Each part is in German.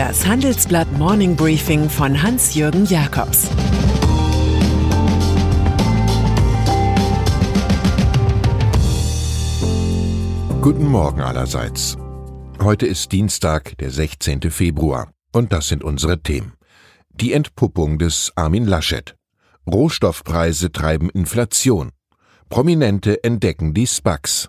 Das Handelsblatt Morning Briefing von Hans-Jürgen Jakobs Guten Morgen allerseits. Heute ist Dienstag, der 16. Februar. Und das sind unsere Themen. Die Entpuppung des Armin Laschet. Rohstoffpreise treiben Inflation. Prominente entdecken die SPACs.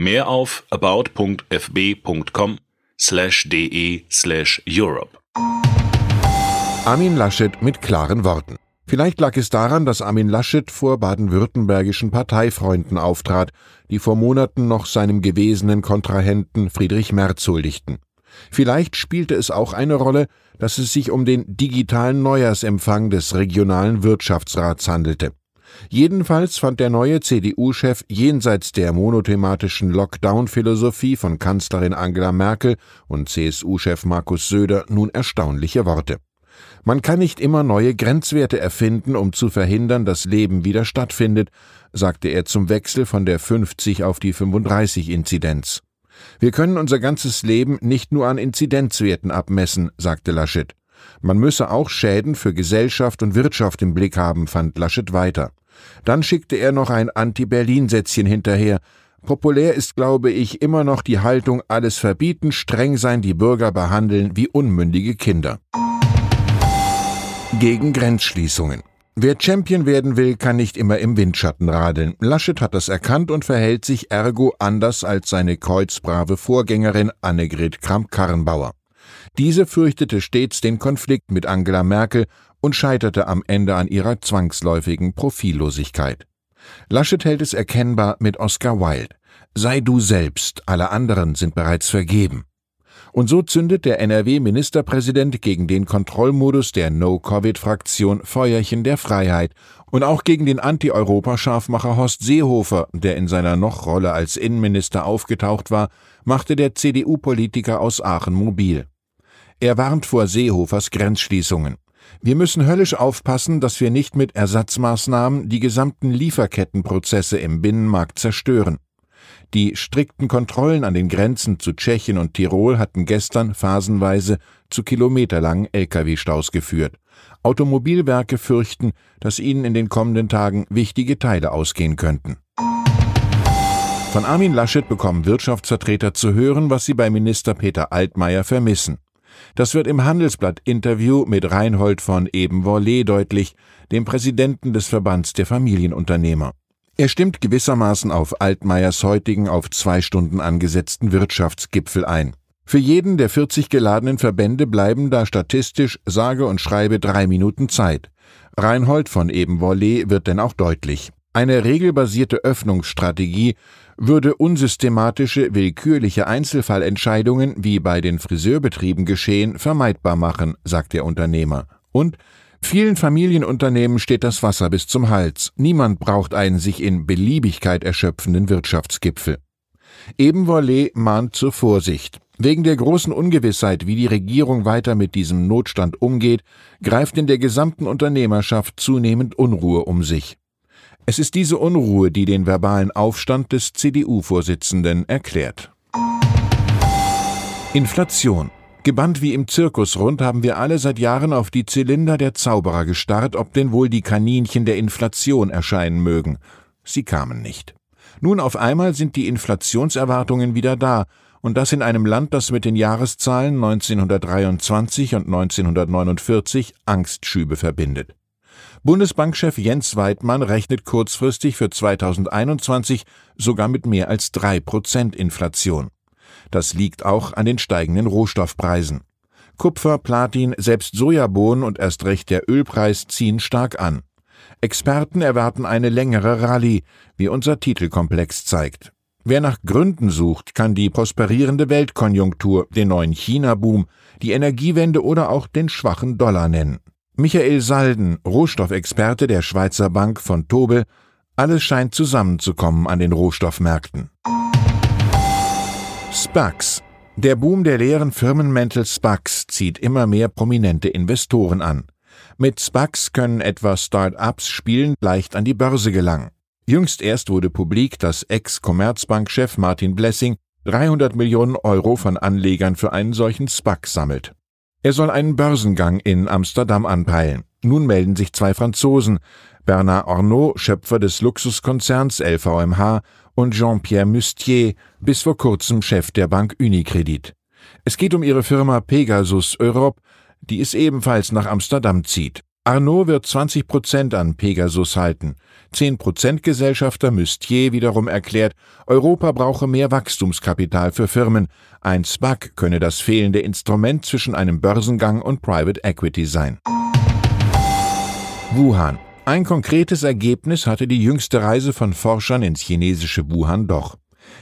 Mehr auf about.fb.com slash de slash Europe. Armin Laschet mit klaren Worten. Vielleicht lag es daran, dass Armin Laschet vor baden-württembergischen Parteifreunden auftrat, die vor Monaten noch seinem gewesenen Kontrahenten Friedrich Merz huldigten. Vielleicht spielte es auch eine Rolle, dass es sich um den digitalen Neujahrsempfang des regionalen Wirtschaftsrats handelte. Jedenfalls fand der neue CDU-Chef jenseits der monothematischen Lockdown-Philosophie von Kanzlerin Angela Merkel und CSU-Chef Markus Söder nun erstaunliche Worte. Man kann nicht immer neue Grenzwerte erfinden, um zu verhindern, dass Leben wieder stattfindet, sagte er zum Wechsel von der 50 auf die 35 Inzidenz. Wir können unser ganzes Leben nicht nur an Inzidenzwerten abmessen, sagte Laschet. Man müsse auch Schäden für Gesellschaft und Wirtschaft im Blick haben, fand Laschet weiter. Dann schickte er noch ein Anti-Berlin-Sätzchen hinterher. Populär ist, glaube ich, immer noch die Haltung alles verbieten, streng sein, die Bürger behandeln wie unmündige Kinder. Gegen Grenzschließungen. Wer Champion werden will, kann nicht immer im Windschatten radeln. Laschet hat das erkannt und verhält sich ergo anders als seine kreuzbrave Vorgängerin Annegret Kramp-Karrenbauer. Diese fürchtete stets den Konflikt mit Angela Merkel und scheiterte am Ende an ihrer zwangsläufigen Profillosigkeit. Laschet hält es erkennbar mit Oscar Wilde. Sei du selbst, alle anderen sind bereits vergeben. Und so zündet der NRW-Ministerpräsident gegen den Kontrollmodus der No-Covid-Fraktion Feuerchen der Freiheit und auch gegen den Anti-Europa-Scharfmacher Horst Seehofer, der in seiner Noch-Rolle als Innenminister aufgetaucht war, machte der CDU-Politiker aus Aachen mobil. Er warnt vor Seehofers Grenzschließungen. Wir müssen höllisch aufpassen, dass wir nicht mit Ersatzmaßnahmen die gesamten Lieferkettenprozesse im Binnenmarkt zerstören. Die strikten Kontrollen an den Grenzen zu Tschechien und Tirol hatten gestern phasenweise zu kilometerlangen Lkw-Staus geführt. Automobilwerke fürchten, dass ihnen in den kommenden Tagen wichtige Teile ausgehen könnten. Von Armin Laschet bekommen Wirtschaftsvertreter zu hören, was sie bei Minister Peter Altmaier vermissen. Das wird im Handelsblatt-Interview mit Reinhold von Ebenvorlee deutlich, dem Präsidenten des Verbands der Familienunternehmer. Er stimmt gewissermaßen auf Altmaiers heutigen auf zwei Stunden angesetzten Wirtschaftsgipfel ein. Für jeden der 40 geladenen Verbände bleiben da statistisch sage und schreibe drei Minuten Zeit. Reinhold von Ebenvorlee wird denn auch deutlich. Eine regelbasierte Öffnungsstrategie würde unsystematische, willkürliche Einzelfallentscheidungen, wie bei den Friseurbetrieben geschehen, vermeidbar machen, sagt der Unternehmer. Und vielen Familienunternehmen steht das Wasser bis zum Hals. Niemand braucht einen sich in Beliebigkeit erschöpfenden Wirtschaftsgipfel. Ebenvolle mahnt zur Vorsicht. Wegen der großen Ungewissheit, wie die Regierung weiter mit diesem Notstand umgeht, greift in der gesamten Unternehmerschaft zunehmend Unruhe um sich. Es ist diese Unruhe, die den verbalen Aufstand des CDU-Vorsitzenden erklärt. Inflation. Gebannt wie im Zirkusrund haben wir alle seit Jahren auf die Zylinder der Zauberer gestarrt, ob denn wohl die Kaninchen der Inflation erscheinen mögen. Sie kamen nicht. Nun auf einmal sind die Inflationserwartungen wieder da, und das in einem Land, das mit den Jahreszahlen 1923 und 1949 Angstschübe verbindet. Bundesbankchef Jens Weidmann rechnet kurzfristig für 2021 sogar mit mehr als drei Prozent Inflation. Das liegt auch an den steigenden Rohstoffpreisen. Kupfer, Platin, selbst Sojabohnen und erst recht der Ölpreis ziehen stark an. Experten erwarten eine längere Rallye, wie unser Titelkomplex zeigt. Wer nach Gründen sucht, kann die prosperierende Weltkonjunktur, den neuen China-Boom, die Energiewende oder auch den schwachen Dollar nennen. Michael Salden, Rohstoffexperte der Schweizer Bank von Tobel, alles scheint zusammenzukommen an den Rohstoffmärkten. SPACs. Der Boom der leeren Firmenmäntel SPACs zieht immer mehr prominente Investoren an. Mit SPACs können etwa Start-ups spielend leicht an die Börse gelangen. Jüngst erst wurde publik, dass Ex-Commerzbank-Chef Martin Blessing 300 Millionen Euro von Anlegern für einen solchen SPAC sammelt. Er soll einen Börsengang in Amsterdam anpeilen. Nun melden sich zwei Franzosen, Bernard Arnault, Schöpfer des Luxuskonzerns LVMH, und Jean-Pierre Mustier, bis vor kurzem Chef der Bank Unicredit. Es geht um ihre Firma Pegasus Europe, die es ebenfalls nach Amsterdam zieht. Arnaud wird 20 Prozent an Pegasus halten. 10 Prozent Gesellschafter Müstier wiederum erklärt, Europa brauche mehr Wachstumskapital für Firmen. Ein SPAC könne das fehlende Instrument zwischen einem Börsengang und Private Equity sein. Wuhan. Ein konkretes Ergebnis hatte die jüngste Reise von Forschern ins chinesische Wuhan doch.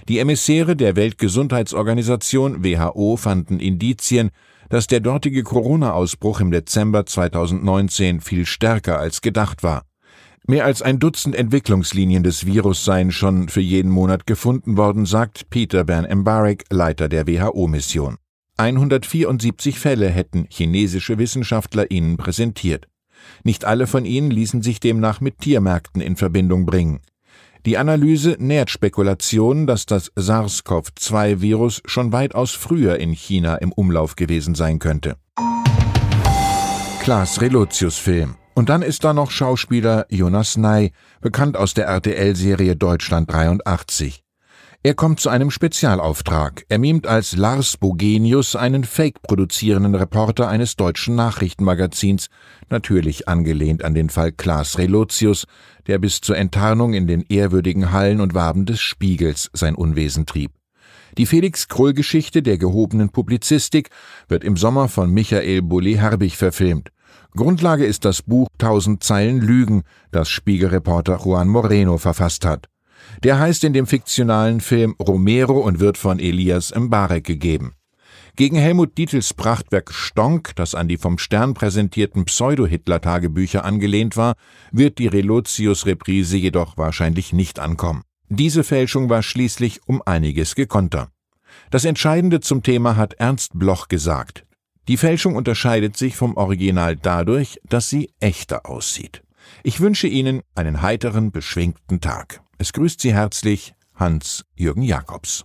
Die Emissäre der Weltgesundheitsorganisation WHO fanden Indizien, dass der dortige Corona-Ausbruch im Dezember 2019 viel stärker als gedacht war. Mehr als ein Dutzend Entwicklungslinien des Virus seien schon für jeden Monat gefunden worden, sagt Peter Bern Mbarek, Leiter der WHO-Mission. 174 Fälle hätten chinesische Wissenschaftler ihnen präsentiert. Nicht alle von ihnen ließen sich demnach mit Tiermärkten in Verbindung bringen. Die Analyse nährt Spekulationen, dass das SARS-CoV-2-Virus schon weitaus früher in China im Umlauf gewesen sein könnte. Klaas Relotius Film. Und dann ist da noch Schauspieler Jonas Ney, bekannt aus der RTL-Serie Deutschland 83. Er kommt zu einem Spezialauftrag. Er mimt als Lars Bogenius einen fake-produzierenden Reporter eines deutschen Nachrichtenmagazins, natürlich angelehnt an den Fall Klaas Relotius, der bis zur Enttarnung in den ehrwürdigen Hallen und Waben des Spiegels sein Unwesen trieb. Die Felix-Krull-Geschichte der gehobenen Publizistik wird im Sommer von Michael Bulli-Herbig verfilmt. Grundlage ist das Buch Tausend Zeilen Lügen, das Spiegelreporter Juan Moreno verfasst hat. Der heißt in dem fiktionalen Film Romero und wird von Elias Mbarek gegeben. Gegen Helmut Dietls Prachtwerk Stonk, das an die vom Stern präsentierten Pseudo-Hitler-Tagebücher angelehnt war, wird die Relotius-Reprise jedoch wahrscheinlich nicht ankommen. Diese Fälschung war schließlich um einiges gekonter. Das Entscheidende zum Thema hat Ernst Bloch gesagt. Die Fälschung unterscheidet sich vom Original dadurch, dass sie echter aussieht. Ich wünsche Ihnen einen heiteren, beschwingten Tag. Es grüßt Sie herzlich Hans-Jürgen Jakobs.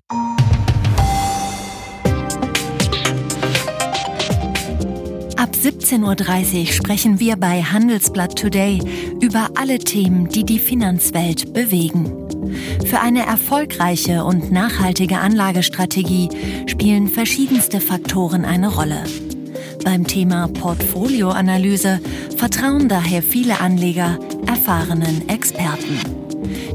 Ab 17.30 Uhr sprechen wir bei Handelsblatt Today über alle Themen, die die Finanzwelt bewegen. Für eine erfolgreiche und nachhaltige Anlagestrategie spielen verschiedenste Faktoren eine Rolle. Beim Thema Portfolioanalyse vertrauen daher viele Anleger erfahrenen Experten.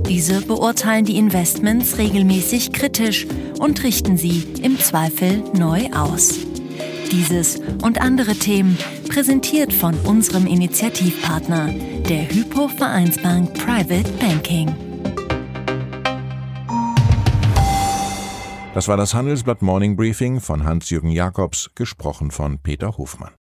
Diese beurteilen die Investments regelmäßig kritisch und richten sie im Zweifel neu aus. Dieses und andere Themen präsentiert von unserem Initiativpartner, der Hypo Vereinsbank Private Banking. Das war das Handelsblatt Morning Briefing von Hans-Jürgen Jakobs, gesprochen von Peter Hofmann.